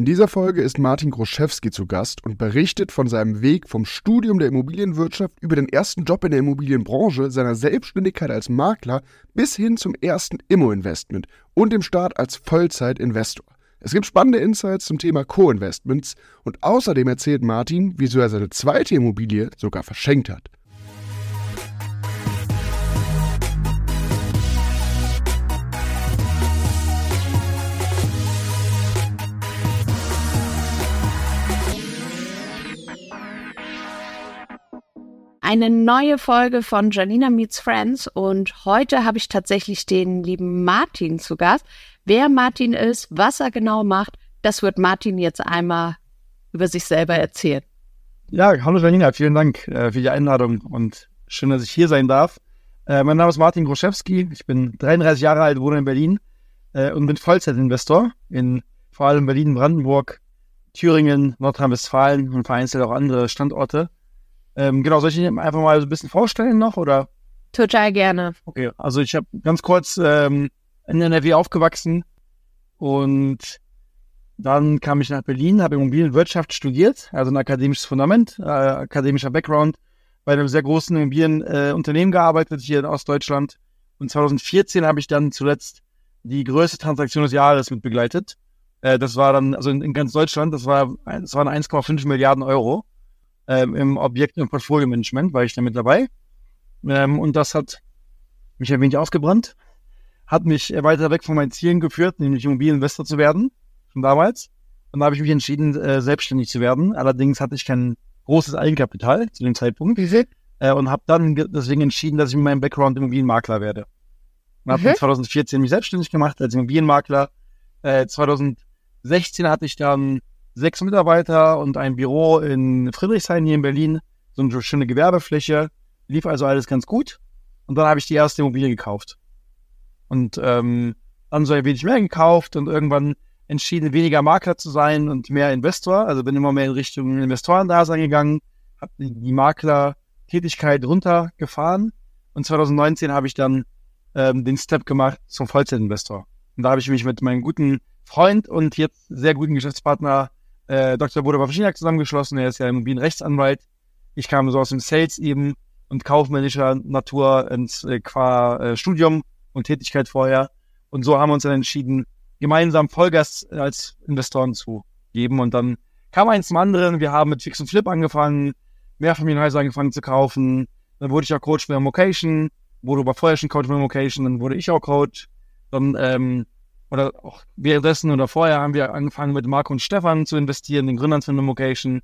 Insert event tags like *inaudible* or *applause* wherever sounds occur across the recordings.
In dieser Folge ist Martin Groschewski zu Gast und berichtet von seinem Weg vom Studium der Immobilienwirtschaft über den ersten Job in der Immobilienbranche, seiner Selbstständigkeit als Makler bis hin zum ersten Immo-Investment und dem Start als Vollzeitinvestor. Es gibt spannende Insights zum Thema Co-Investments und außerdem erzählt Martin, wieso er seine zweite Immobilie sogar verschenkt hat. Eine neue Folge von Janina Meets Friends und heute habe ich tatsächlich den lieben Martin zu Gast. Wer Martin ist, was er genau macht, das wird Martin jetzt einmal über sich selber erzählen. Ja, hallo Janina, vielen Dank äh, für die Einladung und schön, dass ich hier sein darf. Äh, mein Name ist Martin Groschewski, ich bin 33 Jahre alt, wohne in Berlin äh, und bin Vollzeitinvestor in vor allem Berlin, Brandenburg, Thüringen, Nordrhein-Westfalen und vereinzelt auch andere Standorte. Ähm, genau, soll ich Ihnen einfach mal so ein bisschen vorstellen noch oder? Total gerne. Okay, also ich habe ganz kurz ähm, in NRW aufgewachsen und dann kam ich nach Berlin, habe Immobilienwirtschaft studiert, also ein akademisches Fundament, äh, akademischer Background, bei einem sehr großen Immobilienunternehmen äh, gearbeitet hier in Ostdeutschland. Und 2014 habe ich dann zuletzt die größte Transaktion des Jahres mit begleitet. Äh, das war dann, also in, in ganz Deutschland, das war, das waren 1,5 Milliarden Euro ähm, im Objekt- und Portfolio-Management, war ich damit dabei. Ähm, und das hat mich ein wenig ausgebrannt, hat mich weiter weg von meinen Zielen geführt, nämlich Immobilieninvestor zu werden, schon damals. Und da habe ich mich entschieden, äh, selbstständig zu werden. Allerdings hatte ich kein großes Eigenkapital zu dem Zeitpunkt. Äh, und habe dann deswegen entschieden, dass ich mit meinem Background Immobilienmakler werde. Und habe mhm. 2014 mich selbstständig gemacht als Immobilienmakler. Äh, 2016 hatte ich dann sechs Mitarbeiter und ein Büro in Friedrichshain hier in Berlin, so eine schöne Gewerbefläche. Lief also alles ganz gut. Und dann habe ich die erste Immobilie gekauft. Und ähm, dann so ein wenig mehr gekauft und irgendwann entschieden, weniger Makler zu sein und mehr Investor. Also bin immer mehr in Richtung Investorendasein gegangen, habe die Makler-Tätigkeit runtergefahren. Und 2019 habe ich dann ähm, den Step gemacht zum Vollzeitinvestor. Und da habe ich mich mit meinem guten Freund und jetzt sehr guten Geschäftspartner äh, Dr. Bodo Wawrzyniak zusammengeschlossen. Er ist ja Immobilienrechtsanwalt. Ich kam so aus dem Sales eben und kaufmännischer Natur ins äh, qua äh, Studium und Tätigkeit vorher. Und so haben wir uns dann entschieden, gemeinsam Vollgas als Investoren zu geben. Und dann kam eins zum anderen. Wir haben mit Fix und Flip angefangen, Mehrfamilienhäuser angefangen zu kaufen. Dann wurde ich auch Coach für Location. Bodo war vorher schon Coach für Location. Dann wurde ich auch Coach. Dann ähm, oder auch währenddessen oder vorher haben wir angefangen mit Marco und Stefan zu investieren, den Gründern von Location.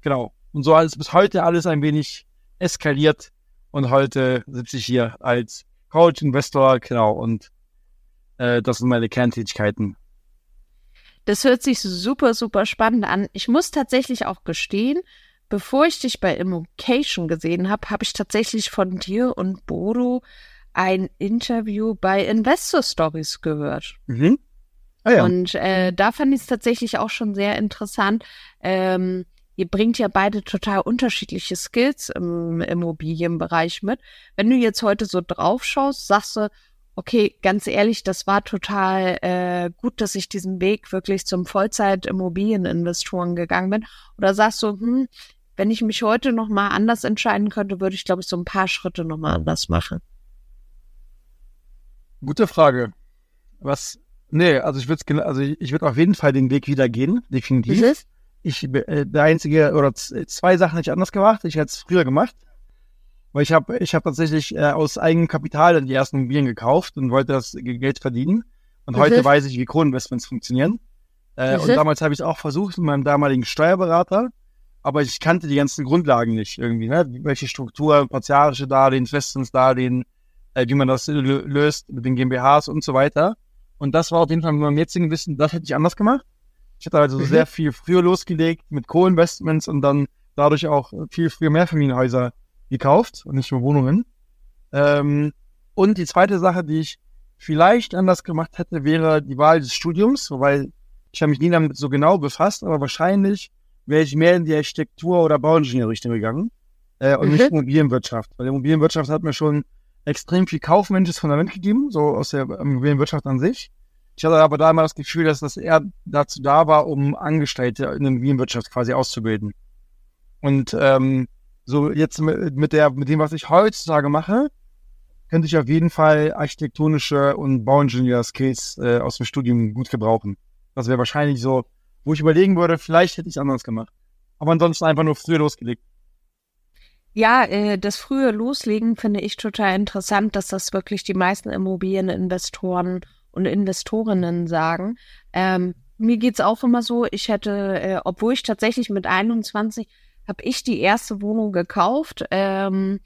Genau. Und so alles bis heute alles ein wenig eskaliert. Und heute sitze ich hier als Coach, Investor, genau. Und äh, das sind meine Kerntätigkeiten. Das hört sich super, super spannend an. Ich muss tatsächlich auch gestehen, bevor ich dich bei Immocation gesehen habe, habe ich tatsächlich von dir und Bodo ein Interview bei Investor Stories gehört. Mhm. Ah, ja. Und äh, da fand ich es tatsächlich auch schon sehr interessant. Ähm, ihr bringt ja beide total unterschiedliche Skills im Immobilienbereich mit. Wenn du jetzt heute so drauf schaust, sagst du, okay, ganz ehrlich, das war total äh, gut, dass ich diesen Weg wirklich zum Vollzeit-Immobilieninvestoren gegangen bin. Oder sagst du, hm, wenn ich mich heute noch mal anders entscheiden könnte, würde ich, glaube ich, so ein paar Schritte noch mal anders machen. Gute Frage. Was? Nee, also ich würde also ich würde auf jeden Fall den Weg wieder gehen, definitiv. Mhm. Ich äh, der einzige oder zwei Sachen hätte ich anders gemacht. Ich hätte es früher gemacht, weil ich habe ich habe tatsächlich äh, aus eigenem Kapital die ersten Immobilien gekauft und wollte das Geld verdienen. Und mhm. heute weiß ich, wie Co-Investments funktionieren. Äh. Und damals habe ich es auch versucht mit meinem damaligen Steuerberater, aber ich kannte die ganzen Grundlagen nicht irgendwie, ne? Welche Struktur, partiarische Darlehen, Festzinsdarlehen, äh, wie man das löst mit den GmbHs und so weiter. Und das war auf jeden Fall mit meinem jetzigen Wissen, das hätte ich anders gemacht. Ich hätte also mhm. sehr viel früher losgelegt mit Co-Investments und dann dadurch auch viel früher Mehrfamilienhäuser gekauft und nicht nur Wohnungen. Ähm, und die zweite Sache, die ich vielleicht anders gemacht hätte, wäre die Wahl des Studiums, weil ich habe mich nie damit so genau befasst, aber wahrscheinlich wäre ich mehr in die Architektur- oder Bauingenieurrichtung gegangen äh, und mhm. nicht Immobilienwirtschaft. Weil Immobilienwirtschaft hat mir schon extrem viel kaufmännisches Fundament gegeben, so aus der Immobilienwirtschaft an sich. Ich hatte aber da immer das Gefühl, dass das eher dazu da war, um Angestellte in der Immobilienwirtschaft quasi auszubilden. Und ähm, so jetzt mit, mit, der, mit dem, was ich heutzutage mache, könnte ich auf jeden Fall architektonische und Bauingenieur-Skills äh, aus dem Studium gut gebrauchen. Das wäre wahrscheinlich so, wo ich überlegen würde, vielleicht hätte ich es anders gemacht. Aber ansonsten einfach nur früher losgelegt. Ja, äh, das frühe Loslegen finde ich total interessant, dass das wirklich die meisten Immobilieninvestoren und Investorinnen sagen. Ähm, mir geht's auch immer so, ich hätte, äh, obwohl ich tatsächlich mit 21 habe ich die erste Wohnung gekauft, ähm,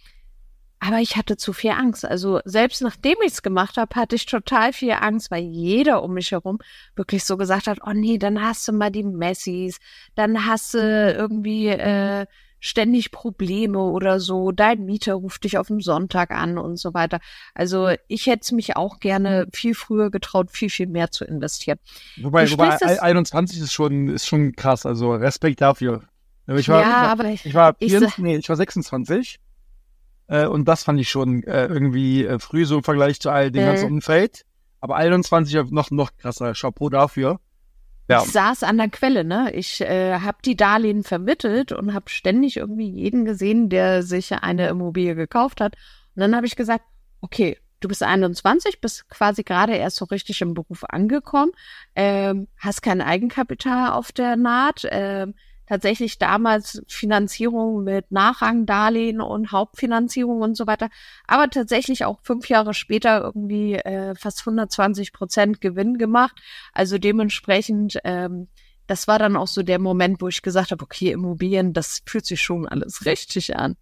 aber ich hatte zu viel Angst. Also selbst nachdem ich es gemacht habe, hatte ich total viel Angst, weil jeder um mich herum wirklich so gesagt hat, oh nee, dann hast du mal die Messis, dann hast du irgendwie äh, ständig Probleme oder so, dein Mieter ruft dich auf dem Sonntag an und so weiter. Also ich hätte mich auch gerne viel früher getraut, viel, viel mehr zu investieren. Wobei, wobei 21 ist schon, ist schon krass, also Respekt dafür. Ich war, ja, aber ich, ich war, 24, ich, nee, ich war 26 äh, und das fand ich schon äh, irgendwie äh, früh so im Vergleich zu all dem ganzen Umfeld. Aber 21 noch, noch krasser. Chapeau dafür. Ja. Ich saß an der Quelle, ne? Ich äh, habe die Darlehen vermittelt und habe ständig irgendwie jeden gesehen, der sich eine Immobilie gekauft hat. Und dann habe ich gesagt, okay, du bist 21, bist quasi gerade erst so richtig im Beruf angekommen, ähm, hast kein Eigenkapital auf der Naht, ähm, tatsächlich damals Finanzierung mit Nachrangdarlehen und Hauptfinanzierung und so weiter, aber tatsächlich auch fünf Jahre später irgendwie äh, fast 120 Prozent Gewinn gemacht. Also dementsprechend, ähm, das war dann auch so der Moment, wo ich gesagt habe, okay, Immobilien, das fühlt sich schon alles *laughs* richtig an.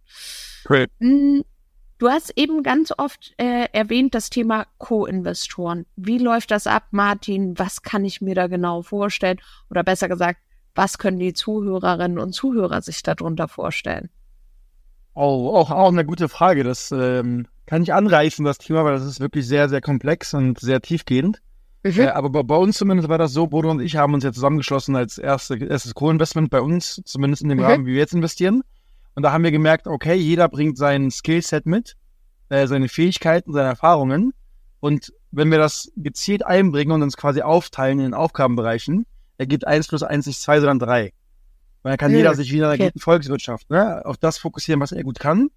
Great. Hm, du hast eben ganz oft äh, erwähnt das Thema Co-Investoren. Wie läuft das ab, Martin? Was kann ich mir da genau vorstellen? Oder besser gesagt, was können die Zuhörerinnen und Zuhörer sich darunter vorstellen? Oh, auch, auch eine gute Frage. Das ähm, kann ich anreißen, das Thema, weil das ist wirklich sehr, sehr komplex und sehr tiefgehend. Mhm. Äh, aber bei, bei, uns zumindest war das so, Bodo und ich haben uns ja zusammengeschlossen als erste, erstes Co-Investment bei uns, zumindest in dem mhm. Rahmen, wie wir jetzt investieren. Und da haben wir gemerkt, okay, jeder bringt sein Skillset mit, äh, seine Fähigkeiten, seine Erfahrungen. Und wenn wir das gezielt einbringen und uns quasi aufteilen in den Aufgabenbereichen, ergibt 1 plus 1 nicht 2, sondern 3. Weil dann kann mhm. jeder sich wieder in der okay. Volkswirtschaft ne, auf das fokussieren, was er gut kann.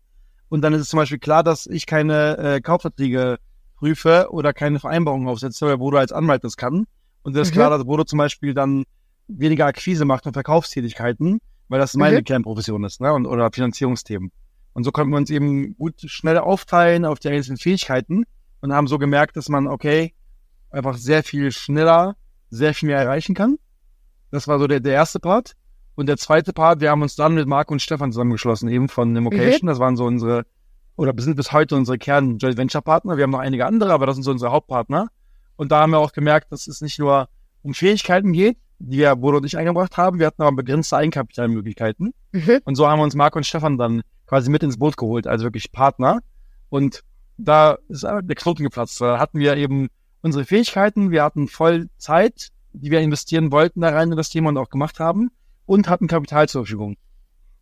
Und dann ist es zum Beispiel klar, dass ich keine äh, Kaufverträge prüfe oder keine Vereinbarungen aufsetze, weil Bodo als Anwalt das kann. Und es ist mhm. klar, dass Bodo zum Beispiel dann weniger Akquise macht und Verkaufstätigkeiten, weil das meine mhm. Kernprofession ist, ne? Und, oder Finanzierungsthemen. Und so konnten wir uns eben gut schnell aufteilen auf die einzelnen Fähigkeiten und haben so gemerkt, dass man, okay, einfach sehr viel schneller sehr viel mehr erreichen kann. Das war so der, der erste Part. Und der zweite Part, wir haben uns dann mit Marco und Stefan zusammengeschlossen, eben von Immocation. Mhm. Das waren so unsere, oder sind bis heute unsere Kern-Joint Venture Partner. Wir haben noch einige andere, aber das sind so unsere Hauptpartner. Und da haben wir auch gemerkt, dass es nicht nur um Fähigkeiten geht, die wir Bodo und ich eingebracht haben. Wir hatten aber begrenzte Eigenkapitalmöglichkeiten. Mhm. Und so haben wir uns Marco und Stefan dann quasi mit ins Boot geholt, also wirklich Partner. Und da ist der Knoten geplatzt. Da hatten wir eben unsere Fähigkeiten, wir hatten voll Zeit, die wir investieren wollten da rein in das Thema und auch gemacht haben und hatten Kapital zur Verfügung.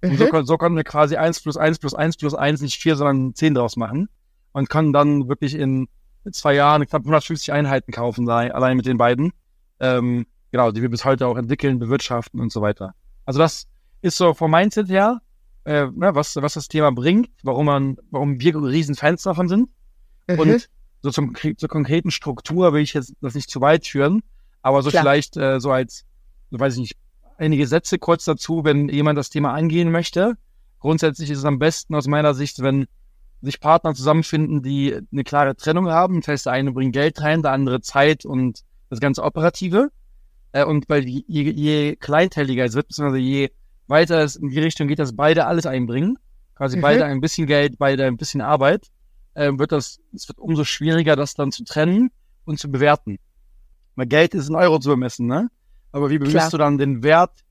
Mhm. Und so, mhm. so konnten wir quasi eins plus eins plus eins plus eins nicht vier, sondern zehn draus machen und konnten dann wirklich in zwei Jahren knapp 150 Einheiten kaufen, allein mit den beiden. Ähm, genau, die wir bis heute auch entwickeln, bewirtschaften und so weiter. Also das ist so vom Mindset her, äh, ne, was, was das Thema bringt, warum man, warum wir riesen Fans davon sind. Mhm. Und so zum, zur konkreten Struktur will ich jetzt das nicht zu weit führen, aber so Klar. vielleicht äh, so als, so weiß ich nicht, einige Sätze kurz dazu, wenn jemand das Thema angehen möchte. Grundsätzlich ist es am besten aus meiner Sicht, wenn sich Partner zusammenfinden, die eine klare Trennung haben. Das heißt, der eine bringt Geld rein, der andere Zeit und das ganze Operative. Äh, und weil je, je kleinteiliger es wird, beziehungsweise je weiter es in die Richtung geht, dass beide alles einbringen. Quasi mhm. beide ein bisschen Geld, beide ein bisschen Arbeit äh, wird das, es wird umso schwieriger, das dann zu trennen und zu bewerten. Weil Geld ist in Euro zu bemessen, ne? Aber wie bemisst du dann den Wert,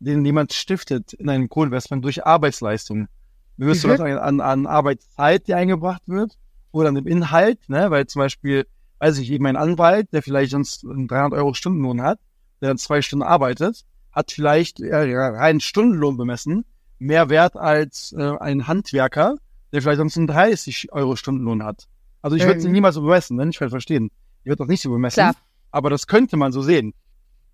den jemand stiftet in einem Co-Investment durch Arbeitsleistung? Bemisst mhm. du das an, an Arbeitszeit, die eingebracht wird? Oder an dem Inhalt, ne? Weil zum Beispiel, weiß ich, eben ein Anwalt, der vielleicht sonst einen 300 Euro Stundenlohn hat, der dann zwei Stunden arbeitet, hat vielleicht äh, reinen Stundenlohn bemessen mehr Wert als äh, ein Handwerker, der vielleicht sonst einen 30 Euro Stundenlohn hat. Also ich würde sie mhm. niemals so bemessen, ne? Ich werde verstehen. Ich würde das nicht so bemessen. Klar. Aber das könnte man so sehen.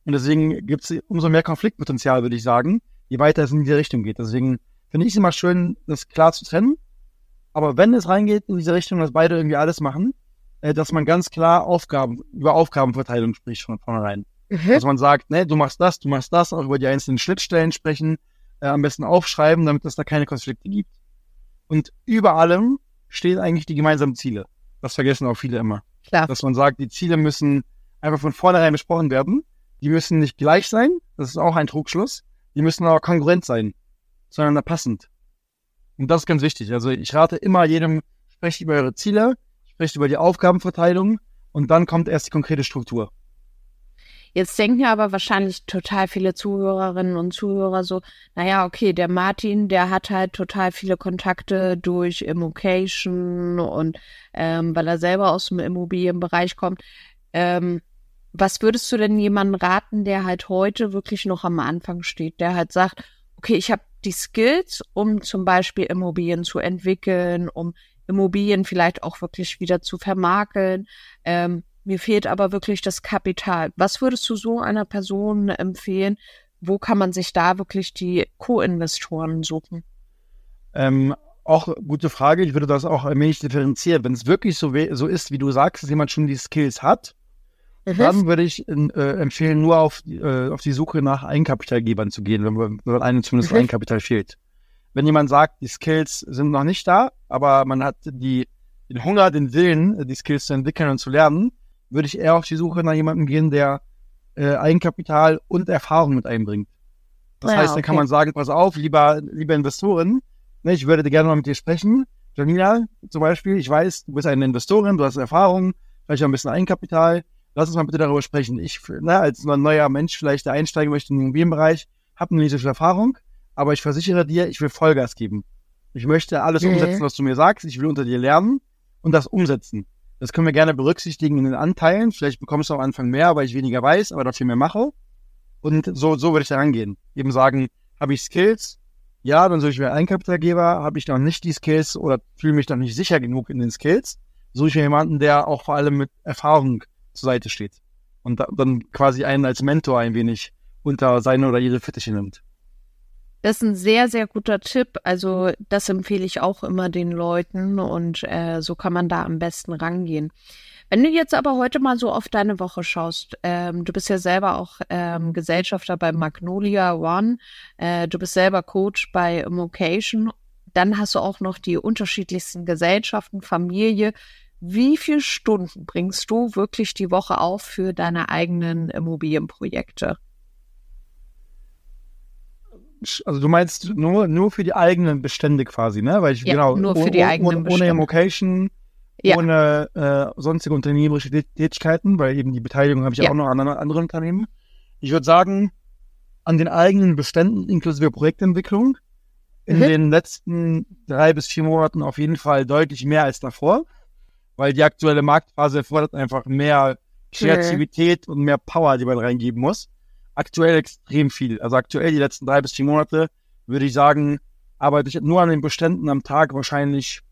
Und deswegen gibt es umso mehr Konfliktpotenzial, würde ich sagen, je weiter es in diese Richtung geht. Deswegen finde ich es immer schön, das klar zu trennen. Aber wenn es reingeht in diese Richtung, dass beide irgendwie alles machen, äh, dass man ganz klar Aufgaben, über Aufgabenverteilung spricht von vornherein. Mhm. Dass man sagt, ne, du machst das, du machst das, auch über die einzelnen Schnittstellen sprechen, äh, am besten aufschreiben, damit es da keine Konflikte gibt. Und über allem stehen eigentlich die gemeinsamen Ziele. Das vergessen auch viele immer. Klar. Dass man sagt, die Ziele müssen einfach von vornherein besprochen werden. Die müssen nicht gleich sein, das ist auch ein Trugschluss. Die müssen aber kongruent sein, sondern passend. Und das ist ganz wichtig. Also ich rate immer jedem, sprecht über eure Ziele, sprecht über die Aufgabenverteilung und dann kommt erst die konkrete Struktur. Jetzt denken aber wahrscheinlich total viele Zuhörerinnen und Zuhörer so, naja, okay, der Martin, der hat halt total viele Kontakte durch Immocation und ähm, weil er selber aus dem Immobilienbereich kommt. Ähm, was würdest du denn jemandem raten, der halt heute wirklich noch am Anfang steht, der halt sagt, okay, ich habe die Skills, um zum Beispiel Immobilien zu entwickeln, um Immobilien vielleicht auch wirklich wieder zu vermakeln. Ähm, mir fehlt aber wirklich das Kapital. Was würdest du so einer Person empfehlen? Wo kann man sich da wirklich die Co-Investoren suchen? Ähm, auch gute Frage. Ich würde das auch ein wenig differenzieren. Wenn es wirklich so, so ist, wie du sagst, dass jemand schon die Skills hat, mhm. dann würde ich äh, empfehlen, nur auf, äh, auf die Suche nach Eigenkapitalgebern zu gehen, wenn, wenn einem zumindest mhm. Eigenkapital fehlt. Wenn jemand sagt, die Skills sind noch nicht da, aber man hat die, den Hunger, den Willen, die Skills zu entwickeln und zu lernen, würde ich eher auf die Suche nach jemandem gehen, der äh, Eigenkapital und Erfahrung mit einbringt. Das ja, heißt, dann okay. kann man sagen, pass auf, lieber, lieber Investoren, ne, ich würde gerne mal mit dir sprechen. Janina, zum Beispiel, ich weiß, du bist eine Investorin, du hast Erfahrung, vielleicht auch ein bisschen Eigenkapital. Lass uns mal bitte darüber sprechen. Ich, ne, als neuer Mensch vielleicht, der einsteigen möchte in den Immobilienbereich, habe eine so viel Erfahrung, aber ich versichere dir, ich will Vollgas geben. Ich möchte alles mhm. umsetzen, was du mir sagst. Ich will unter dir lernen und das umsetzen. Das können wir gerne berücksichtigen in den Anteilen. Vielleicht bekommst du am Anfang mehr, weil ich weniger weiß, aber dafür mehr mache. Und so, so würde ich da rangehen. Eben sagen, habe ich Skills? Ja, dann suche ich mir einen Kapitalgeber. Habe ich noch nicht die Skills oder fühle mich noch nicht sicher genug in den Skills? Suche ich mir jemanden, der auch vor allem mit Erfahrung zur Seite steht. Und da, dann quasi einen als Mentor ein wenig unter seine oder ihre Fittiche nimmt. Das ist ein sehr, sehr guter Tipp. Also das empfehle ich auch immer den Leuten und äh, so kann man da am besten rangehen. Wenn du jetzt aber heute mal so auf deine Woche schaust, ähm, du bist ja selber auch ähm, Gesellschafter bei Magnolia One, äh, du bist selber Coach bei Immocation, dann hast du auch noch die unterschiedlichsten Gesellschaften, Familie. Wie viele Stunden bringst du wirklich die Woche auf für deine eigenen Immobilienprojekte? also du meinst nur, nur für die eigenen Bestände quasi, ne? Weil ich, ja, genau, nur für die eigenen ohne, ohne Immocation, ja. ohne äh, sonstige unternehmerische Tätigkeiten, weil eben die Beteiligung habe ich ja. auch noch an anderen Unternehmen. Ich würde sagen, an den eigenen Beständen inklusive Projektentwicklung in mhm. den letzten drei bis vier Monaten auf jeden Fall deutlich mehr als davor, weil die aktuelle Marktphase erfordert einfach mehr Kreativität mhm. und mehr Power, die man reingeben muss aktuell extrem viel. Also aktuell die letzten drei bis vier Monate würde ich sagen, arbeite ich nur an den Beständen am Tag wahrscheinlich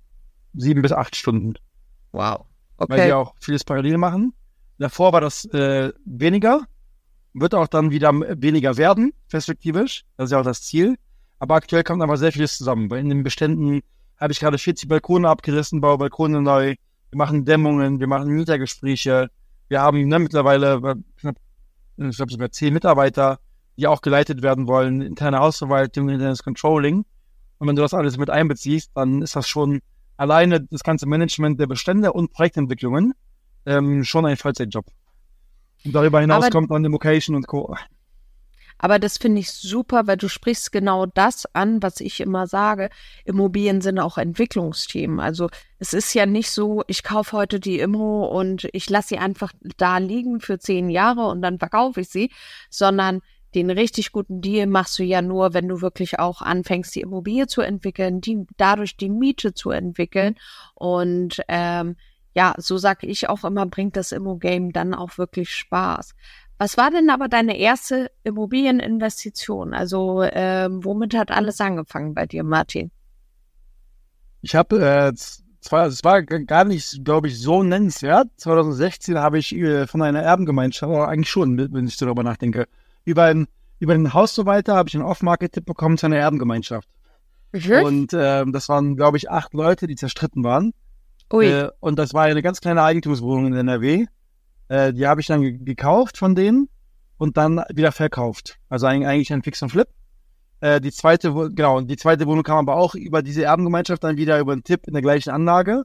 sieben bis acht Stunden. Wow. Okay. Weil wir auch vieles parallel machen. Davor war das äh, weniger, wird auch dann wieder weniger werden, perspektivisch. Das ist ja auch das Ziel. Aber aktuell kommt aber sehr vieles zusammen. Weil in den Beständen habe ich gerade 40 Balkone abgerissen, baue Balkone neu. Wir machen Dämmungen, wir machen Mietergespräche. Wir haben ne, mittlerweile knapp ich glaube sogar zehn Mitarbeiter, die auch geleitet werden wollen, interne Hausverwaltung, internes Controlling. Und wenn du das alles mit einbeziehst, dann ist das schon alleine das ganze Management der Bestände und Projektentwicklungen ähm, schon ein Vollzeitjob. Und darüber hinaus Aber kommt dann Democation und Co. Aber das finde ich super, weil du sprichst genau das an, was ich immer sage. Immobilien sind auch Entwicklungsthemen. Also es ist ja nicht so, ich kaufe heute die Immo und ich lasse sie einfach da liegen für zehn Jahre und dann verkaufe ich sie, sondern den richtig guten Deal machst du ja nur, wenn du wirklich auch anfängst, die Immobilie zu entwickeln, die, dadurch die Miete zu entwickeln. Und ähm, ja, so sage ich auch immer, bringt das Immo-Game dann auch wirklich Spaß. Was war denn aber deine erste Immobilieninvestition? Also ähm, womit hat alles angefangen bei dir, Martin? Ich habe äh, zwar, also es war gar nicht, glaube ich, so nennenswert. 2016 habe ich äh, von einer Erbengemeinschaft, aber eigentlich schon, wenn ich darüber nachdenke, über, ein, über den Hausverwalter habe ich einen Off-Market-Tipp bekommen zu einer Erbengemeinschaft. Mhm. Und äh, das waren, glaube ich, acht Leute, die zerstritten waren. Ui. Äh, und das war eine ganz kleine Eigentumswohnung in NRW. Äh, die habe ich dann ge gekauft von denen und dann wieder verkauft. Also eigentlich ein Fix und Flip. Äh, die zweite, genau, die zweite Wohnung kam aber auch über diese Erbengemeinschaft dann wieder über einen Tipp in der gleichen Anlage.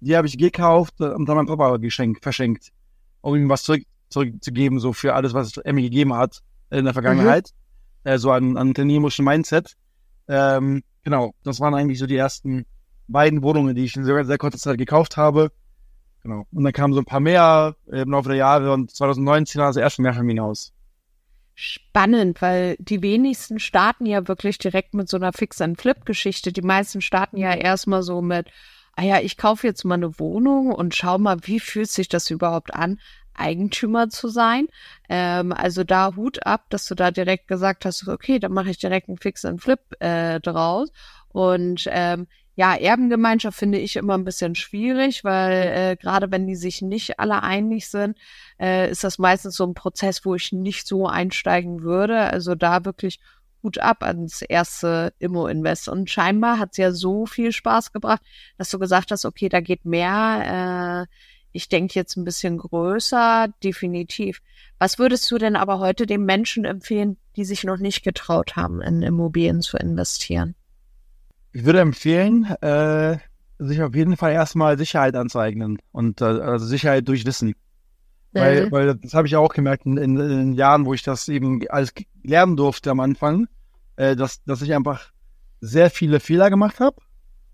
Die habe ich gekauft äh, und dann meinem Papa geschenkt, verschenkt, um ihm was zurück, zurückzugeben, so für alles, was er mir gegeben hat in der Vergangenheit. Mhm. Äh, so an, an unternehmerischen Mindset. Ähm, genau, das waren eigentlich so die ersten beiden Wohnungen, die ich in sehr, sehr kurzer Zeit gekauft habe. Genau. Und dann kamen so ein paar mehr im Laufe der Jahre und 2019 war das erste Mehrfamilienhaus. Spannend, weil die wenigsten starten ja wirklich direkt mit so einer Fix-and-Flip-Geschichte. Die meisten starten ja erstmal so mit, ah ja, ich kaufe jetzt mal eine Wohnung und schau mal, wie fühlt sich das überhaupt an, Eigentümer zu sein. Ähm, also da Hut ab, dass du da direkt gesagt hast, okay, dann mache ich direkt einen Fix-and-Flip äh, draus. Und ähm, ja, Erbengemeinschaft finde ich immer ein bisschen schwierig, weil äh, gerade wenn die sich nicht alle einig sind, äh, ist das meistens so ein Prozess, wo ich nicht so einsteigen würde. Also da wirklich Hut ab ans erste Immo-Invest. Und scheinbar hat es ja so viel Spaß gebracht, dass du gesagt hast, okay, da geht mehr. Äh, ich denke jetzt ein bisschen größer, definitiv. Was würdest du denn aber heute den Menschen empfehlen, die sich noch nicht getraut haben, in Immobilien zu investieren? Ich würde empfehlen, äh, sich auf jeden Fall erstmal Sicherheit anzueignen und äh, also Sicherheit durch Wissen. Weil, Mhm. weil das habe ich auch gemerkt in, in, in den Jahren, wo ich das eben alles lernen durfte am Anfang, äh, dass, dass ich einfach sehr viele Fehler gemacht habe,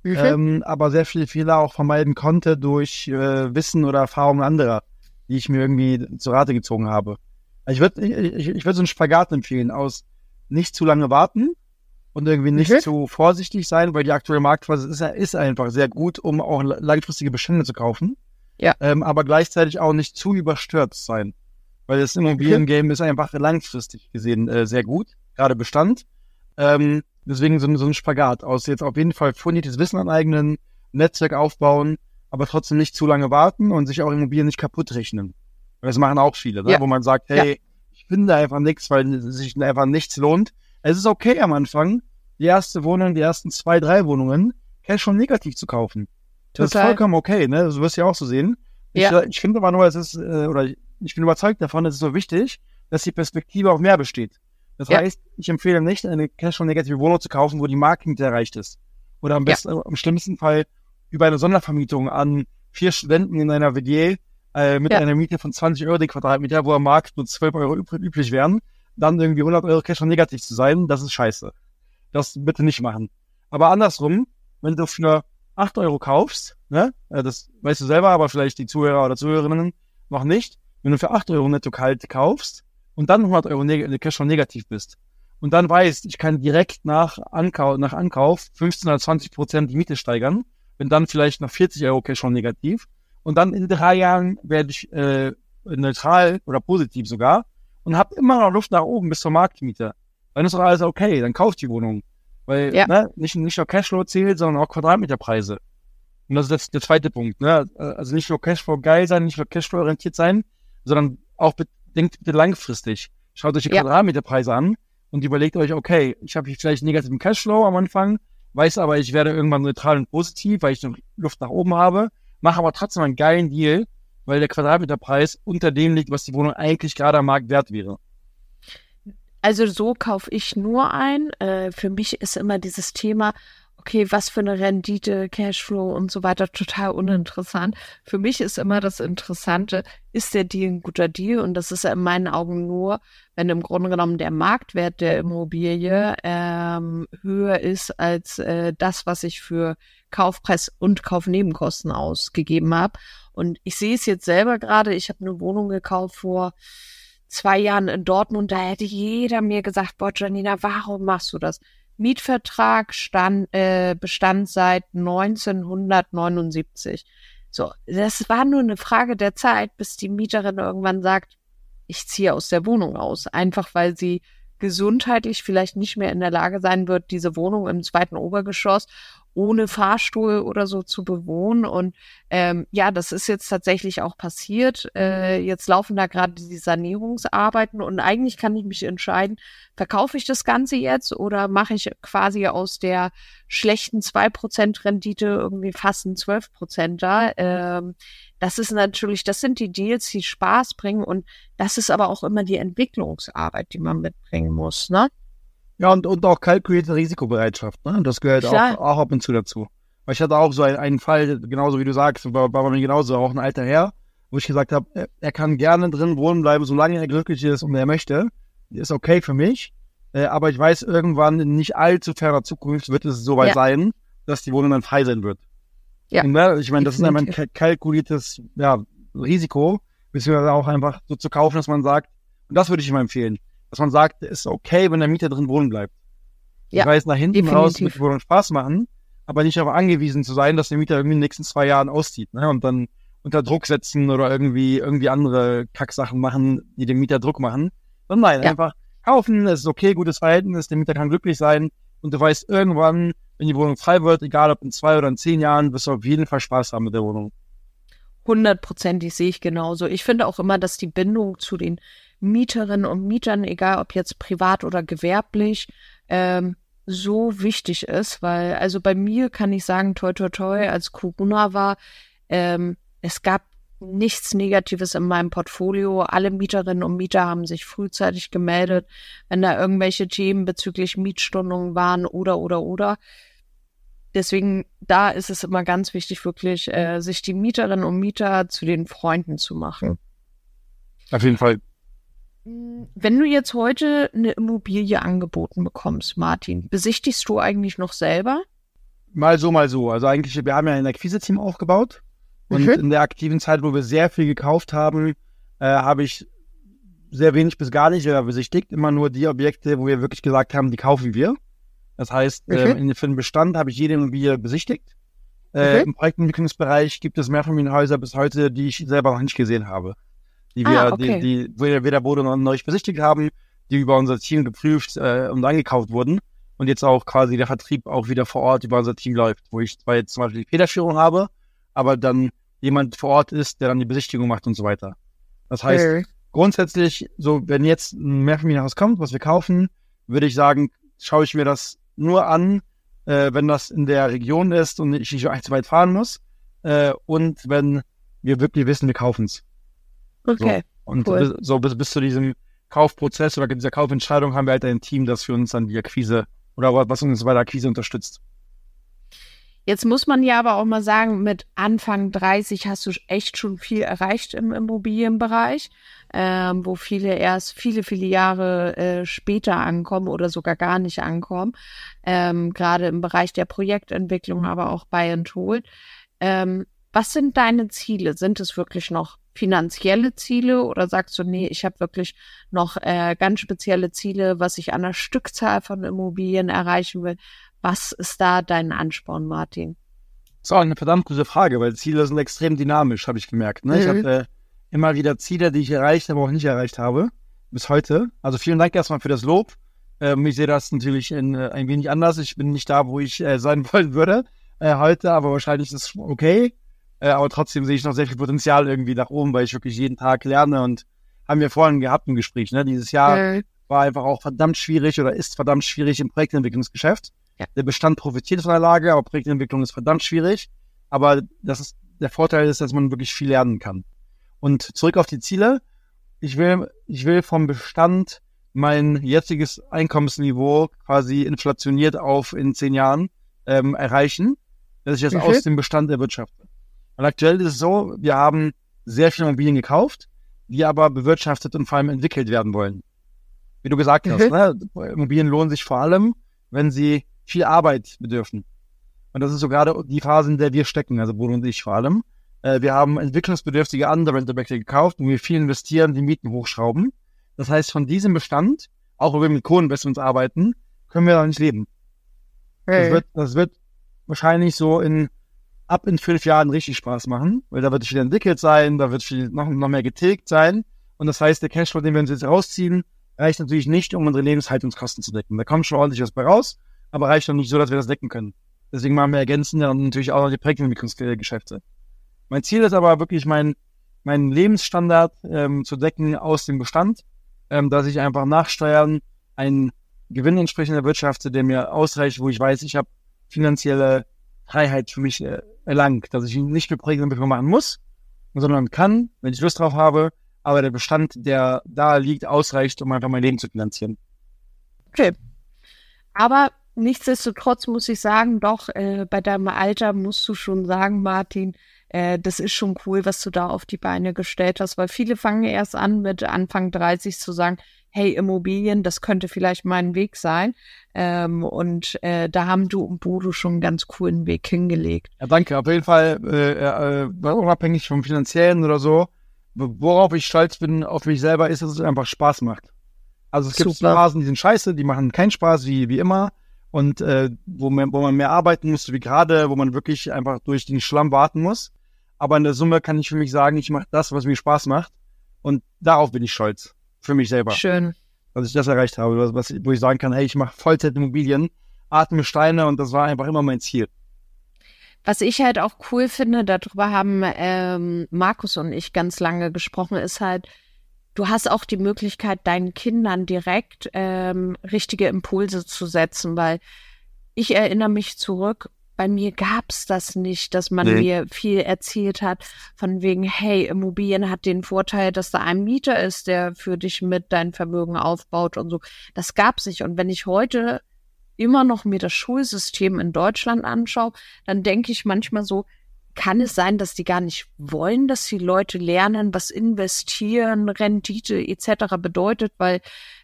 Mhm. ähm, aber sehr viele Fehler auch vermeiden konnte durch äh, Wissen oder Erfahrungen anderer, die ich mir irgendwie zu Rate gezogen habe. Also ich würde ich, ich, ich würd so einen Spagat empfehlen aus nicht zu lange warten und irgendwie nicht Mhm. zu vorsichtig sein, weil die aktuelle Marktphase ist, ist einfach sehr gut, um auch langfristige Bestände zu kaufen. Ja. Ähm, aber gleichzeitig auch nicht zu überstürzt sein. Weil das Immobiliengame ist einfach langfristig gesehen äh, sehr gut, gerade Bestand. Ähm, deswegen so, ein- so ein Spagat aus jetzt auf jeden Fall fundiertes Wissen aneignen, Netzwerk aufbauen, aber trotzdem nicht zu lange warten und sich auch Immobilien nicht kaputt rechnen. Weil das machen auch viele, ne? Ja. wo man sagt, hey, ich finde einfach nichts, weil sich einfach nichts lohnt. Es ist okay am Anfang, die erste Wohnung, die ersten zwei, drei Wohnungen Cash schon negativ zu kaufen. Das ist Total. vollkommen okay, ne? Das wirst du ja auch so sehen. Ich, Ja. ich finde aber nur, es ist, äh, oder ich bin überzeugt davon, es ist so wichtig, dass die Perspektive auf mehr besteht. Das Ja. heißt, ich empfehle nicht, eine Cash-negative Wohnung zu kaufen, wo die Marke nicht erreicht ist. Oder am Ja. besten, am schlimmsten Fall über eine Sondervermietung an vier Studenten in einer WG äh, mit Ja. einer Miete von 20 Euro die Quadratmeter, wo am Markt nur 12 Euro üb üblich wären, dann irgendwie 100 Euro Cash negativ zu sein, das ist scheiße. Das bitte nicht machen. Aber andersrum, wenn du für 8 Euro kaufst, ne, äh, das weißt du selber, aber vielleicht die Zuhörer oder Zuhörerinnen noch nicht, wenn du für 8 Euro netto kalt kaufst und dann 100 Euro neg Cash schon negativ bist und dann weißt, ich kann direkt nach Ankauf, nach Ankauf 15 oder 20 Prozent die Miete steigern, bin dann vielleicht noch 40 Euro Cash schon negativ und dann in drei Jahren werde ich äh, neutral oder positiv sogar und habe immer noch Luft nach oben bis zur Marktmiete. Dann ist doch alles okay, dann kauft die Wohnung. Weil Ja. ne, nicht, nicht nur Cashflow zählt, sondern auch Quadratmeterpreise. Und das ist jetzt der zweite Punkt. Ne? Also nicht nur Cashflow geil sein, nicht nur Cashflow orientiert sein, sondern auch be- denkt bitte langfristig. Schaut euch die Ja. Quadratmeterpreise an und überlegt euch, okay, ich habe hier vielleicht negativen Cashflow am Anfang, weiß aber, ich werde irgendwann neutral und positiv, weil ich noch Luft nach oben habe, mache aber trotzdem einen geilen Deal, weil der Quadratmeterpreis unter dem liegt, was die Wohnung eigentlich gerade am Markt wert wäre. Also so kaufe ich nur ein. Äh, für mich ist immer dieses Thema, okay, was für eine Rendite, Cashflow und so weiter total uninteressant. Für mich ist immer das Interessante, ist der Deal ein guter Deal? Und das ist ja in meinen Augen nur, wenn im Grunde genommen der Marktwert der Immobilie ähm, höher ist als äh, das, was ich für Kaufpreis und Kaufnebenkosten ausgegeben habe. Und ich sehe es jetzt selber gerade. Ich habe eine Wohnung gekauft vor zwei Jahren in Dortmund, da hätte jeder mir gesagt, boah, Janina, warum machst du das? Mietvertrag stand, äh, bestand seit 1979. So, das war nur eine Frage der Zeit, bis die Mieterin irgendwann sagt, ich ziehe aus der Wohnung aus. Einfach weil sie gesundheitlich vielleicht nicht mehr in der Lage sein wird, diese Wohnung im zweiten Obergeschoss ohne Fahrstuhl oder so zu bewohnen. Und ähm, ja, das ist jetzt tatsächlich auch passiert. Äh, jetzt laufen da gerade die Sanierungsarbeiten und eigentlich kann ich mich entscheiden, verkaufe ich das Ganze jetzt oder mache ich quasi aus der schlechten 2% Rendite irgendwie fast ein 12% da. Ähm, das ist natürlich, das sind die Deals, die Spaß bringen und das ist aber auch immer die Entwicklungsarbeit, die man mitbringen muss, ne? Ja, und, und auch kalkulierte Risikobereitschaft. Ne? Das gehört auch, auch ab und zu dazu. Weil ich hatte auch so einen, einen Fall, genauso wie du sagst, war, war bei mir genauso, auch ein alter Herr, wo ich gesagt habe, er, er kann gerne drin wohnen bleiben, solange er glücklich ist und er möchte. Ist okay für mich. Äh, aber ich weiß, irgendwann in nicht allzu ferner Zukunft wird es soweit ja. sein, dass die Wohnung dann frei sein wird. Ja. Und, ne, ich meine, das ist einfach ein kalkuliertes ja, Risiko, beziehungsweise auch einfach so zu kaufen, dass man sagt, und das würde ich ihm empfehlen dass man sagt, ist okay, wenn der Mieter drin wohnen bleibt. Ja, ich weiß, nach hinten definitiv. raus mit Wohnung Spaß machen, aber nicht darauf angewiesen zu sein, dass der Mieter irgendwie in den nächsten zwei Jahren auszieht, ne? Und dann unter Druck setzen oder irgendwie, irgendwie andere Kacksachen machen, die dem Mieter Druck machen. Sondern nein, ja. einfach kaufen, es ist okay, gutes Verhältnis, der Mieter kann glücklich sein und du weißt irgendwann, wenn die Wohnung frei wird, egal ob in zwei oder in zehn Jahren, wirst du auf jeden Fall Spaß haben mit der Wohnung. Hundertprozentig sehe ich genauso. Ich finde auch immer, dass die Bindung zu den Mieterinnen und Mietern, egal ob jetzt privat oder gewerblich, ähm, so wichtig ist, weil also bei mir kann ich sagen, toi toi toi, als Corona war, ähm, es gab nichts Negatives in meinem Portfolio. Alle Mieterinnen und Mieter haben sich frühzeitig gemeldet, wenn da irgendwelche Themen bezüglich Mietstundungen waren oder oder oder. Deswegen, da ist es immer ganz wichtig, wirklich äh, sich die Mieterinnen und Mieter zu den Freunden zu machen. Auf jeden Fall. Wenn du jetzt heute eine Immobilie angeboten bekommst, Martin, besichtigst du eigentlich noch selber? Mal so, mal so. Also eigentlich, wir haben ja ein Akquise-Team aufgebaut. Und mhm. in der aktiven Zeit, wo wir sehr viel gekauft haben, äh, habe ich sehr wenig bis gar nicht besichtigt. Immer nur die Objekte, wo wir wirklich gesagt haben, die kaufen wir. Das heißt, äh, mhm. äh, für den Bestand habe ich jede Immobilie besichtigt. Äh, mhm. Im Projektentwicklungsbereich gibt es Mehrfamilienhäuser bis heute, die ich selber noch nicht gesehen habe die wir, ah, okay. die, die weder wurde noch neu besichtigt haben, die über unser Team geprüft äh, und angekauft wurden. Und jetzt auch quasi der Vertrieb auch wieder vor Ort über unser Team läuft, wo ich zwar jetzt zum Beispiel die Federführung habe, aber dann jemand vor Ort ist, der dann die Besichtigung macht und so weiter. Das heißt, okay. grundsätzlich, so wenn jetzt ein Mehrfamilienhaus kommt, was wir kaufen, würde ich sagen, schaue ich mir das nur an, äh, wenn das in der Region ist und ich nicht so weit fahren muss. Äh, und wenn wir wirklich wissen, wir kaufen es. Okay. So, und cool. bis, so bis, bis zu diesem Kaufprozess oder dieser Kaufentscheidung haben wir halt ein Team, das für uns dann die Akquise oder was uns bei der Akquise unterstützt. Jetzt muss man ja aber auch mal sagen, mit Anfang 30 hast du echt schon viel erreicht im Immobilienbereich, ähm, wo viele erst viele, viele Jahre äh, später ankommen oder sogar gar nicht ankommen. Ähm, Gerade im Bereich der Projektentwicklung, aber auch bei Enthold. Ähm, was sind deine Ziele? Sind es wirklich noch finanzielle Ziele oder sagst du, nee, ich habe wirklich noch äh, ganz spezielle Ziele, was ich an der Stückzahl von Immobilien erreichen will? Was ist da dein Ansporn, Martin? Das ist auch eine verdammt gute Frage, weil Ziele sind extrem dynamisch, habe ich gemerkt. Ne? Mhm. Ich habe äh, immer wieder Ziele, die ich erreicht habe, auch nicht erreicht habe, bis heute. Also vielen Dank erstmal für das Lob. Ähm, ich sehe das natürlich in, äh, ein wenig anders. Ich bin nicht da, wo ich äh, sein *laughs* wollen würde äh, heute, aber wahrscheinlich ist es okay. Äh, aber trotzdem sehe ich noch sehr viel Potenzial irgendwie nach oben, weil ich wirklich jeden Tag lerne und haben wir vorhin gehabt im Gespräch. Ne? Dieses Jahr mhm. war einfach auch verdammt schwierig oder ist verdammt schwierig im Projektentwicklungsgeschäft. Ja. Der Bestand profitiert von der Lage, aber Projektentwicklung ist verdammt schwierig. Aber das ist, der Vorteil ist, dass man wirklich viel lernen kann. Und zurück auf die Ziele. Ich will, ich will vom Bestand mein jetziges Einkommensniveau quasi inflationiert auf in zehn Jahren ähm, erreichen, dass ich das aus dem Bestand erwirtschafte. Und aktuell ist es so, wir haben sehr viele Immobilien gekauft, die aber bewirtschaftet und vor allem entwickelt werden wollen. Wie du gesagt hast, mhm. ne? Immobilien lohnen sich vor allem, wenn sie viel Arbeit bedürfen. Und das ist so gerade die Phase, in der wir stecken, also Bruno und ich vor allem. Äh, wir haben entwicklungsbedürftige andere Objekte gekauft, wo wir viel investieren, die Mieten hochschrauben. Das heißt, von diesem Bestand, auch wenn wir mit Co-Investments arbeiten, können wir da nicht leben. Hey. Das, wird, das wird wahrscheinlich so in ab in fünf Jahren richtig Spaß machen, weil da wird viel entwickelt sein, da wird viel noch, noch mehr getilgt sein. Und das heißt, der Cashflow, den wir uns jetzt rausziehen, reicht natürlich nicht, um unsere Lebenshaltungskosten zu decken. Da kommt schon ordentlich was bei raus, aber reicht noch nicht so, dass wir das decken können. Deswegen machen wir ergänzende und natürlich auch noch die Projektentwicklungsgeschäfte. Mein Ziel ist aber wirklich, mein, meinen Lebensstandard ähm, zu decken aus dem Bestand, ähm, dass ich einfach nach Steuern einen Gewinn entsprechend erwirtschafte, der mir ausreicht, wo ich weiß, ich habe finanzielle Freiheit für mich äh, erlangt, dass ich nicht für Projektentwicklung machen muss, sondern kann, wenn ich Lust drauf habe, aber der Bestand, der da liegt, ausreicht, um einfach mein Leben zu finanzieren. Okay. Aber nichtsdestotrotz muss ich sagen, doch, äh, bei deinem Alter musst du schon sagen, Martin, äh, das ist schon cool, was du da auf die Beine gestellt hast, weil viele fangen erst an, mit Anfang 30 zu sagen, hey, Immobilien, das könnte vielleicht mein Weg sein. Ähm, und äh, da haben du und Bodo schon einen ganz coolen Weg hingelegt. Ja, danke. Auf jeden Fall, äh, äh, unabhängig vom finanziellen oder so, worauf ich stolz bin auf mich selber, ist, dass es einfach Spaß macht. Also es gibt Super. Phasen, die sind scheiße, die machen keinen Spaß, wie, wie immer. Und äh, wo, man, wo man mehr arbeiten muss, wie gerade, wo man wirklich einfach durch den Schlamm warten muss. Aber in der Summe kann ich für mich sagen, ich mache das, was mir Spaß macht. Und darauf bin ich stolz für mich selber. Schön. Dass ich das erreicht habe, was, wo ich sagen kann, hey, ich mache Vollzeitimmobilien, atme Steine und das war einfach immer mein Ziel. Was ich halt auch cool finde, darüber haben ähm, Markus und ich ganz lange gesprochen, ist halt, du hast auch die Möglichkeit, deinen Kindern direkt ähm, richtige Impulse zu setzen, weil ich erinnere mich zurück, bei mir gab's das nicht, dass man nee. mir viel erzählt hat, von wegen, hey, Immobilien hat den Vorteil, dass da ein Mieter ist, der für dich mit dein Vermögen aufbaut und so. Das gab's nicht. Und wenn ich heute immer noch mir das Schulsystem in Deutschland anschaue, dann denke ich manchmal so, kann es sein, dass die gar nicht wollen, dass die Leute lernen, was investieren, Rendite etc. bedeutet, weil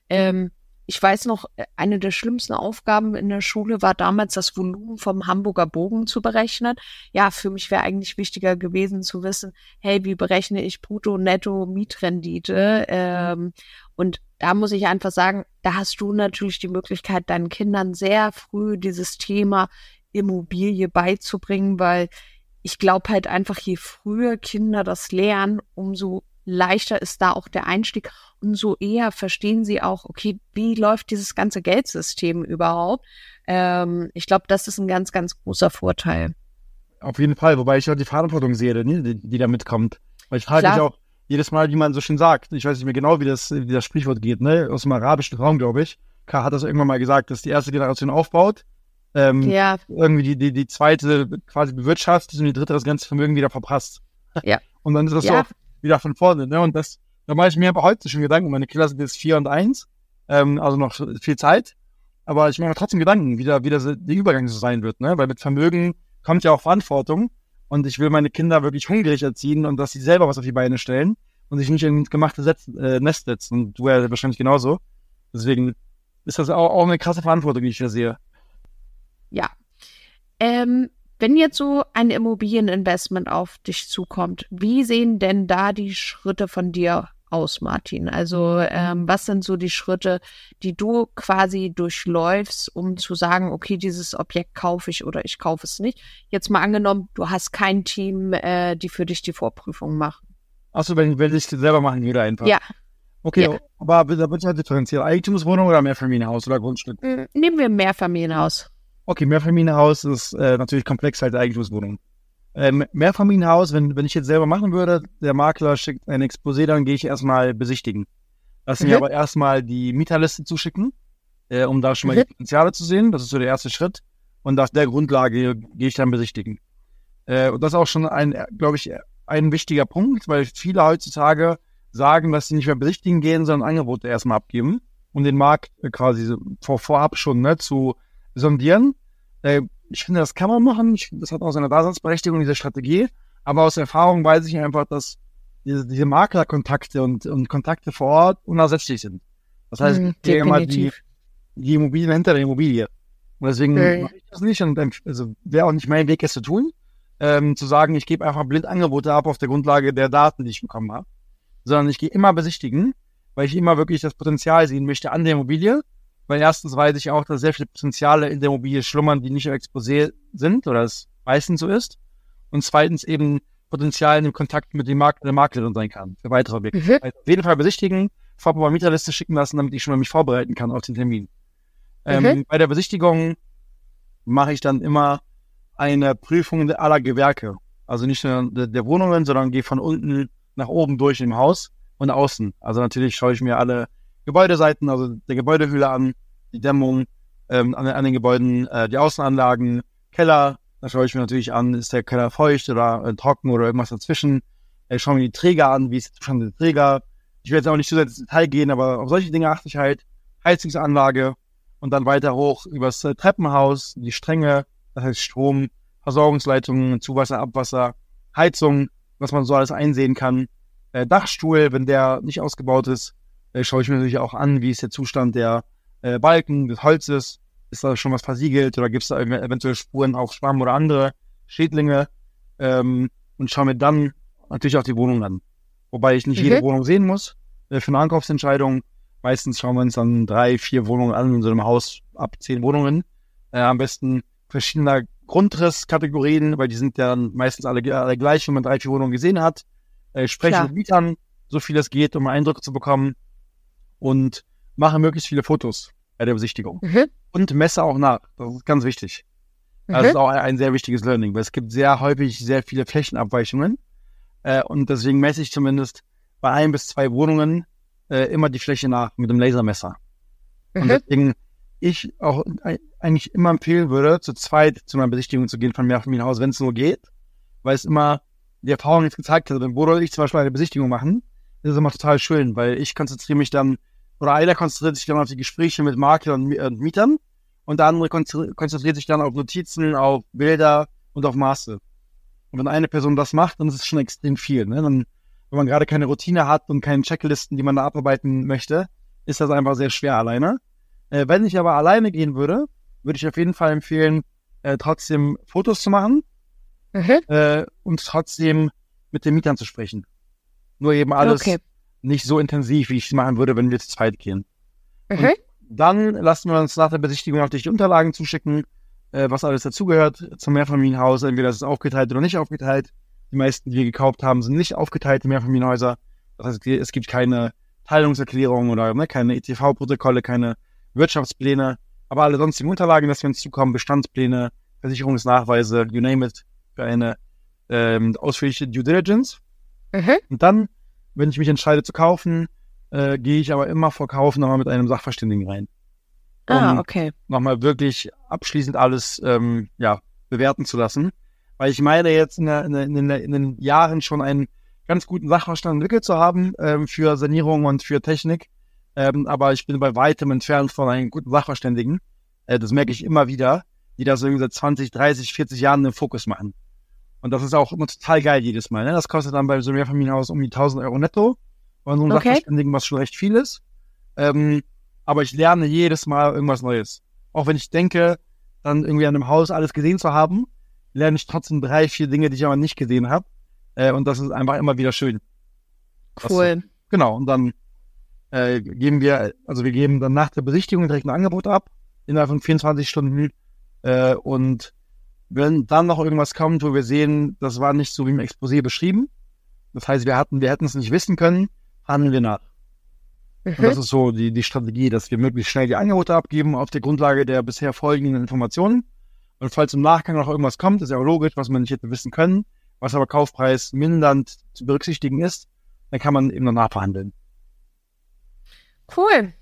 ähm, ich weiß noch, äh, eine der schlimmsten Aufgaben in der Schule war damals das Volumen vom Hamburger Bogen zu berechnen. Ja, für mich wäre eigentlich wichtiger gewesen zu wissen, hey, wie berechne ich Brutto, Netto, Mietrendite? Ähm, und da muss ich einfach sagen, da hast du natürlich die Möglichkeit, deinen Kindern sehr früh dieses Thema Immobilie beizubringen, weil ich glaube halt einfach, je früher Kinder das lernen, umso leichter ist da auch der Einstieg und so eher verstehen sie auch, okay, wie läuft dieses ganze Geldsystem überhaupt? Ähm, ich glaube, das ist ein ganz, ganz großer Vorteil. Auf jeden Fall, wobei ich auch die Verantwortung sehe, die, die da mitkommt. Weil ich frage mich auch jedes Mal, wie man so schön sagt, ich weiß nicht mehr genau, wie das, wie das Sprichwort geht, ne? Aus dem arabischen Raum, glaube ich. K hat das irgendwann mal gesagt, dass die erste Generation aufbaut, ähm, ja. irgendwie die, die, die zweite quasi bewirtschaftet und die dritte das ganze Vermögen wieder verprasst. Ja. *laughs* Und dann ist das ja. so wieder von vorne, ne? Und das, da mache ich mir aber heute schon Gedanken. Meine Kinder sind jetzt vier und eins, ähm, also noch viel Zeit. Aber ich mache mir trotzdem Gedanken, wie, da, wie das, der Übergang so sein wird, ne? Weil mit Vermögen kommt ja auch Verantwortung. Und ich will meine Kinder wirklich hungrig erziehen und dass sie selber was auf die Beine stellen und sich nicht ins gemachte Setz, äh, Nest setzen. Und du ja wahrscheinlich genauso. Deswegen ist das auch, auch eine krasse Verantwortung, die ich hier sehe. Ja. Ähm, wenn jetzt so ein Immobilieninvestment auf dich zukommt, wie sehen denn da die Schritte von dir aus, Martin? Also ähm, was sind so die Schritte, die du quasi durchläufst, um zu sagen, okay, dieses Objekt kaufe ich oder ich kaufe es nicht? Jetzt mal angenommen, du hast kein Team, äh, die für dich die Vorprüfung machen. Achso, wenn, wenn ich das selber machen würde einfach. Ja. Okay, ja. aber da wird ja differenziert. Eigentumswohnung oder Mehrfamilienhaus oder Grundstück? Hm, nehmen wir Mehrfamilienhaus. Okay, Mehrfamilienhaus ist äh, natürlich komplex halt Eigentumswohnung. Ähm, Mehrfamilienhaus, wenn, wenn ich jetzt selber machen würde, der Makler schickt ein Exposé, dann gehe ich erstmal besichtigen. Lass mhm. mir aber erstmal die Mieterliste zuschicken, äh, um da schon mal mhm. die Potenziale zu sehen. Das ist so der erste Schritt. Und auf der Grundlage gehe ich dann besichtigen. Äh, und das ist auch schon ein, glaube ich, ein wichtiger Punkt, weil viele heutzutage sagen, dass sie nicht mehr besichtigen gehen, sondern Angebote erstmal abgeben, um den Markt äh, quasi vor, vorab schon ne, zu sondieren. Äh, ich finde, das kann man machen. Ich, das hat auch seine Daseinsberechtigung, diese Strategie. Aber aus Erfahrung weiß ich einfach, dass diese, diese Maklerkontakte und, und Kontakte vor Ort unersetzlich sind. Das heißt, mm, ich immer die, die Immobilien hinter der Immobilie. Und deswegen okay. mache ich das nicht. Und also wäre auch nicht mein Weg, es zu tun, ähm, zu sagen, ich gebe einfach blind Angebote ab auf der Grundlage der Daten, die ich bekommen habe. Sondern ich gehe immer besichtigen, weil ich immer wirklich das Potenzial sehen möchte an der Immobilie weil erstens weiß ich auch, dass sehr viele Potenziale in der Immobilie schlummern, die nicht im Exposé sind oder es meistens so ist. Und zweitens eben Potenzial in dem Kontakt mit dem Markt der Maklerin sein kann für weitere Objekte. Mhm. Also auf jeden Fall besichtigen, vorab mal Mieterliste schicken lassen, damit ich schon mal mich vorbereiten kann auf den Termin. Ähm, mhm. Bei der Besichtigung mache ich dann immer eine Prüfung aller Gewerke. Also nicht nur der, der Wohnungen, sondern gehe von unten nach oben durch im Haus und außen. Also natürlich schaue ich mir alle Gebäudeseiten, also der Gebäudehülle an, die Dämmung ähm, an, an, den Gebäuden, äh, die Außenanlagen, Keller. Da schaue ich mir natürlich an, ist der Keller feucht oder äh, trocken oder irgendwas dazwischen. Ich schaue mir die Träger an, wie ist der Zustand der Träger. Ich will jetzt auch nicht zu sehr ins Detail gehen, aber auf solche Dinge achte ich halt. Heizungsanlage und dann weiter hoch übers äh, Treppenhaus, die Stränge, das heißt Strom, Versorgungsleitungen, Zuwasser, Abwasser, Heizung, was man so alles einsehen kann. Äh, Dachstuhl, wenn der nicht ausgebaut ist, äh, schaue ich mir natürlich auch an, wie ist der Zustand der äh, Balken, des Holzes, ist da schon was versiegelt oder gibt es da eventuell Spuren auf Schwamm oder andere Schädlinge ähm, und schaue mir dann natürlich auch die Wohnung an. Wobei ich nicht mhm. jede Wohnung sehen muss äh, für eine Ankaufsentscheidung. Meistens schauen wir uns dann drei, vier Wohnungen an in so einem Haus ab zehn Wohnungen. Äh, am besten verschiedener Grundrisskategorien, weil die sind ja dann meistens alle, alle gleich, wenn man drei, vier Wohnungen gesehen hat. Äh, spreche Klar. mit Mietern, so viel es geht, um Eindrücke zu bekommen und mache möglichst viele Fotos bei der Besichtigung. Mhm. Und messe auch nach. Das ist ganz wichtig. Mhm. Das ist auch ein, sehr wichtiges Learning, weil es gibt sehr häufig sehr viele Flächenabweichungen. Äh, und deswegen messe ich zumindest bei ein bis zwei Wohnungen äh, immer die Fläche nach mit dem Lasermesser. Mhm. Und deswegen ich auch eigentlich immer empfehlen würde, zu zweit zu einer Besichtigung zu gehen von Mehrfamilienhaus, wenn es nur geht, weil es immer die Erfahrung jetzt gezeigt hat, wenn Bodo und ich zum Beispiel eine Besichtigung machen, ist es immer total schön, weil ich konzentriere mich dann, oder einer konzentriert sich dann auf die Gespräche mit Maklern und Mietern und der andere konzentriert sich dann auf Notizen, auf Bilder und auf Maße. Und wenn eine Person das macht, dann ist es schon extrem viel. Ne? Dann, wenn man gerade keine Routine hat und keine Checklisten, die man da abarbeiten möchte, ist das einfach sehr schwer alleine. Äh, wenn ich aber alleine gehen würde, würde ich auf jeden Fall empfehlen, äh, trotzdem Fotos zu machen mhm. äh, und trotzdem mit den Mietern zu sprechen. Nur eben alles okay. Nicht so intensiv, wie ich es machen würde, wenn wir zu zweit gehen. Mhm. dann lassen wir uns nach der Besichtigung natürlich die Unterlagen zuschicken, äh, was alles dazugehört zum Mehrfamilienhaus. Entweder ist es aufgeteilt oder nicht aufgeteilt. Die meisten, die wir gekauft haben, sind nicht aufgeteilte Mehrfamilienhäuser. Das heißt, es gibt keine Teilungserklärung oder ne, keine ETV-Protokolle, keine Wirtschaftspläne, aber alle sonstigen Unterlagen, dass wir uns zukommen, Bestandspläne, Versicherungsnachweise, you name it, für eine ähm, ausführliche Due Diligence. Mhm. Und dann, wenn ich mich entscheide zu kaufen, äh, gehe ich aber immer vor Kauf nochmal mit einem Sachverständigen rein. Ah, um ah, okay. Nochmal wirklich abschließend alles ähm, ja, bewerten zu lassen. Weil ich meine jetzt in, der, in, der, in, der, in den Jahren schon einen ganz guten Sachverstand entwickelt zu haben ähm, für Sanierung und für Technik. Ähm, aber ich bin bei weitem entfernt von einem guten Sachverständigen. Äh, das merke ich immer wieder, die das irgendwie seit 20, 30, 40 Jahren im Fokus machen. Und das ist auch immer total geil jedes Mal. Ne? Das kostet dann bei so einem Mehrfamilienhaus um die 1000 Euro netto. Und so einem okay. Sachverständigen, was schon recht viel ist. Ähm, aber ich lerne jedes Mal irgendwas Neues. Auch wenn ich denke, dann irgendwie an einem Haus alles gesehen zu haben, lerne ich trotzdem drei, vier Dinge, die ich aber nicht gesehen habe. Äh, und das ist einfach immer wieder schön. Cool. Das, genau. Und dann äh, geben wir, also wir geben dann nach der Besichtigung direkt ein Angebot ab, innerhalb von 24 Stunden. Äh, und wenn dann noch irgendwas kommt, wo wir sehen, das war nicht so wie im Exposé beschrieben, das heißt, wir hatten, wir hätten es nicht wissen können, handeln wir nach. Mhm. Und das ist so die, die Strategie, dass wir möglichst schnell die Angebote abgeben auf der Grundlage der bisher folgenden Informationen. Und falls im Nachgang noch irgendwas kommt, ist ja auch logisch, was man nicht hätte wissen können, was aber Kaufpreis mindernd zu berücksichtigen ist, dann kann man eben noch nachverhandeln. Cool.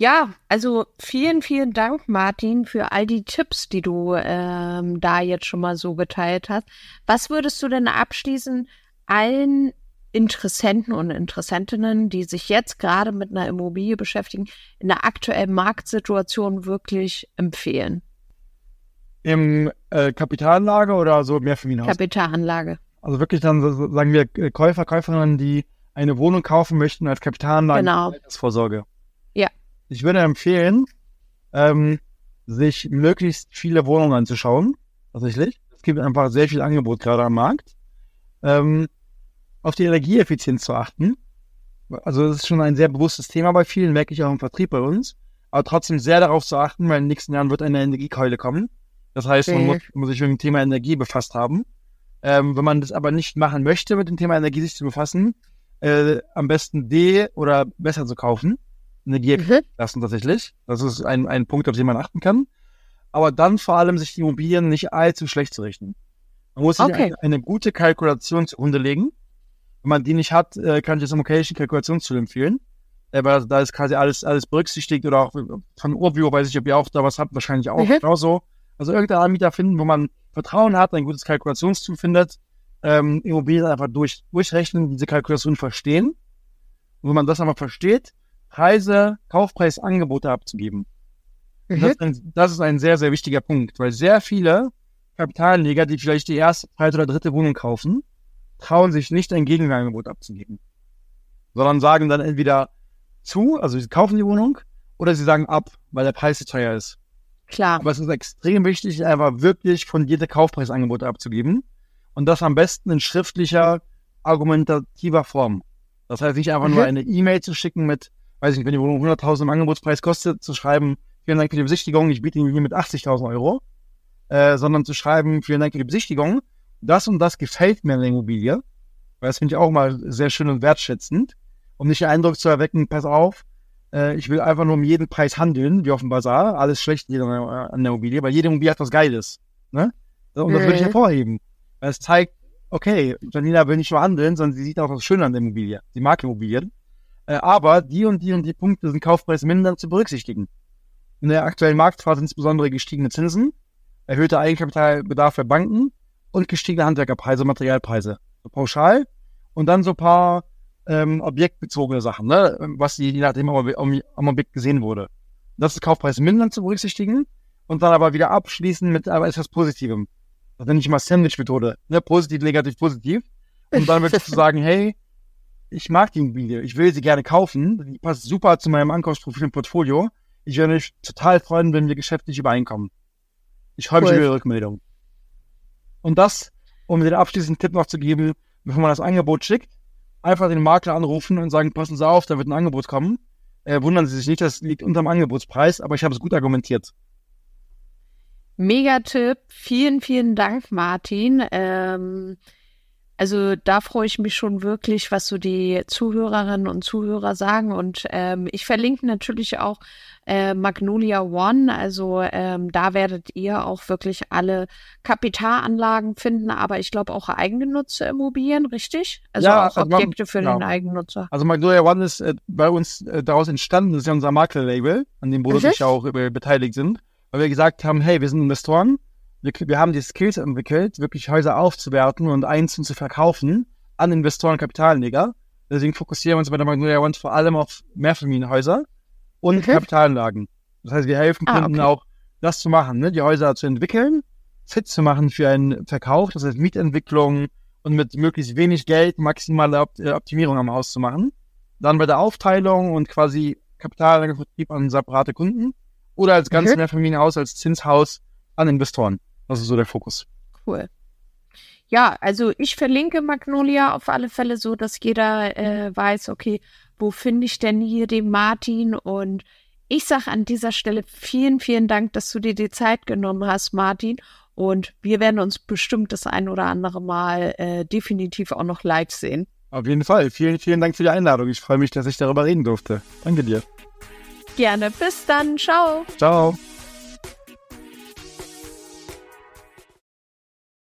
Ja, also vielen, vielen Dank, Martin, für all die Tipps, die du ähm, da jetzt schon mal so geteilt hast. Was würdest du denn abschließend allen Interessenten und Interessentinnen, die sich jetzt gerade mit einer Immobilie beschäftigen, in der aktuellen Marktsituation wirklich empfehlen? Im äh, Kapitalanlage oder so Mehrfamilienhaus? Kapitalanlage. Also wirklich dann, so, sagen wir, äh, Käufer, Käuferinnen, die eine Wohnung kaufen möchten als Kapitalanlage genau. Altersvorsorge. Ich würde empfehlen, ähm, sich möglichst viele Wohnungen anzuschauen. Tatsächlich. Es gibt einfach sehr viel Angebot gerade am Markt. Ähm, auf die Energieeffizienz zu achten. Also das ist schon ein sehr bewusstes Thema bei vielen, merke ich auch im Vertrieb bei uns. Aber trotzdem sehr darauf zu achten, weil in den nächsten Jahren wird eine Energiekeule kommen. Das heißt, man muss, muss sich mit dem Thema Energie befasst haben. Ähm, wenn man das aber nicht machen möchte, mit dem Thema Energie sich zu befassen, äh, am besten D oder besser zu kaufen. Eine G mhm. lassen tatsächlich. Das ist ein, ein Punkt, auf den man achten kann. aber dann vor allem sich die Immobilien nicht allzu schlecht zu richten. Man muss sich Okay. eine, eine gute Kalkulation zugrunde legen. Wenn man die nicht hat, äh, kann ich das Immocation Kalkulationstool empfehlen. Äh, weil da ist quasi alles, alles berücksichtigt oder auch von Urbio weiß ich, ob ihr auch da was habt, wahrscheinlich auch Mhm. genauso. Also irgendeinen Anbieter finden, wo man Vertrauen hat, ein gutes Kalkulationstool findet, ähm, Immobilien einfach durch, durchrechnen, diese Kalkulation verstehen. Und wenn man das einmal versteht, Preise, Kaufpreis, Angebote abzugeben. Und Das, ist ein, das ist ein sehr, sehr wichtiger Punkt, weil sehr viele Kapitalanleger, die vielleicht die erste, zweite oder dritte Wohnung kaufen, trauen sich nicht ein Gegenangebot abzugeben, sondern sagen dann entweder zu, also sie kaufen die Wohnung, oder sie sagen ab, weil der Preis zu teuer ist. Klar. Aber es ist extrem wichtig, einfach wirklich fundierte Kaufpreisangebote abzugeben und das am besten in schriftlicher, argumentativer Form. Das heißt nicht einfach nur Mhm. eine E-Mail zu schicken mit, weiß ich nicht, wenn die Wohnung 100.000 im Angebotspreis kostet, zu schreiben, vielen Dank für die Besichtigung, ich biete Ihnen hier mit 80.000 Euro, äh, sondern zu schreiben, vielen Dank für die Besichtigung, das und das gefällt mir an der Immobilie, weil das finde ich auch mal sehr schön und wertschätzend, um nicht den Eindruck zu erwecken, pass auf, äh, ich will einfach nur um jeden Preis handeln, wie auf dem Bazar, alles schlecht an der Immobilie, weil jede Immobilie hat was Geiles. Ne? Und das würde ich Mhm. hervorheben. Weil es zeigt, okay, Janina will nicht nur handeln, sondern sie sieht auch was Schönes an der Immobilie. Sie mag Immobilien. Äh, aber die und die und die Punkte sind kaufpreismindernd zu berücksichtigen. In der aktuellen Marktphase insbesondere gestiegene Zinsen, erhöhter Eigenkapitalbedarf für Banken und gestiegene Handwerkerpreise, Materialpreise. So pauschal. Und dann so ein paar ähm, objektbezogene Sachen, ne? was die, je nachdem am, am, am Objekt gesehen wurde. Das ist kaufpreismindernd zu berücksichtigen und dann aber wieder abschließen mit aber etwas Positivem. Das nenne ich mal Sandwich-Methode. Ne? Positiv, negativ, positiv. Und dann wirklich zu *laughs* sagen, hey, ich mag die Immobilie, ich will sie gerne kaufen, die passt super zu meinem Ankaufsprofil im Portfolio. Ich würde mich total freuen, wenn wir geschäftlich übereinkommen. Ich freue mich Cool. über Ihre Rückmeldung. Und das, um den abschließenden Tipp noch zu geben, bevor man das Angebot schickt, einfach den Makler anrufen und sagen, passen Sie auf, da wird ein Angebot kommen. Äh, wundern Sie sich nicht, das liegt unterm Angebotspreis, aber ich habe es gut argumentiert. Mega-Tipp. Vielen, vielen Dank, Martin. Ähm, also da freue ich mich schon wirklich, was so die Zuhörerinnen und Zuhörer sagen. Und ähm, ich verlinke natürlich auch äh, Magnolia One. Also ähm, da werdet ihr auch wirklich alle Kapitalanlagen finden, aber ich glaube auch eigengenutzte Immobilien, richtig? Also Ja, auch also man- Objekte für genau. den Eigennutzer. Also Magnolia One ist äh, bei uns äh, daraus entstanden, das ist ja unser Maklerlabel, an dem Bodo und ich ja auch beteiligt sind, weil wir gesagt haben, hey, wir sind Investoren, wir, wir haben die Skills entwickelt, wirklich Häuser aufzuwerten und einzeln zu verkaufen an Investoren und Kapitalanleger. Deswegen fokussieren wir uns bei der Magnolia One vor allem auf Mehrfamilienhäuser und Mhm. Kapitalanlagen. Das heißt, wir helfen Ah, Kunden okay. auch, das zu machen, ne? die Häuser zu entwickeln, fit zu machen für einen Verkauf, das heißt Mietentwicklung und mit möglichst wenig Geld maximale äh, Optimierung am Haus zu machen. Dann bei der Aufteilung und quasi Kapitalanlagevertrieb an separate Kunden oder als ganzes Mhm. Mehrfamilienhaus, als Zinshaus an Investoren. Das ist so der Fokus. Cool. Ja, also ich verlinke Magnolia auf alle Fälle so, dass jeder äh, weiß, okay, wo finde ich denn hier den Martin? Und ich sage an dieser Stelle vielen, vielen Dank, dass du dir die Zeit genommen hast, Martin. Und wir werden uns bestimmt das ein oder andere Mal äh, definitiv auch noch live sehen. Auf jeden Fall. Vielen, vielen Dank für die Einladung. Ich freue mich, dass ich darüber reden durfte. Danke dir. Gerne. Bis dann. Ciao. Ciao.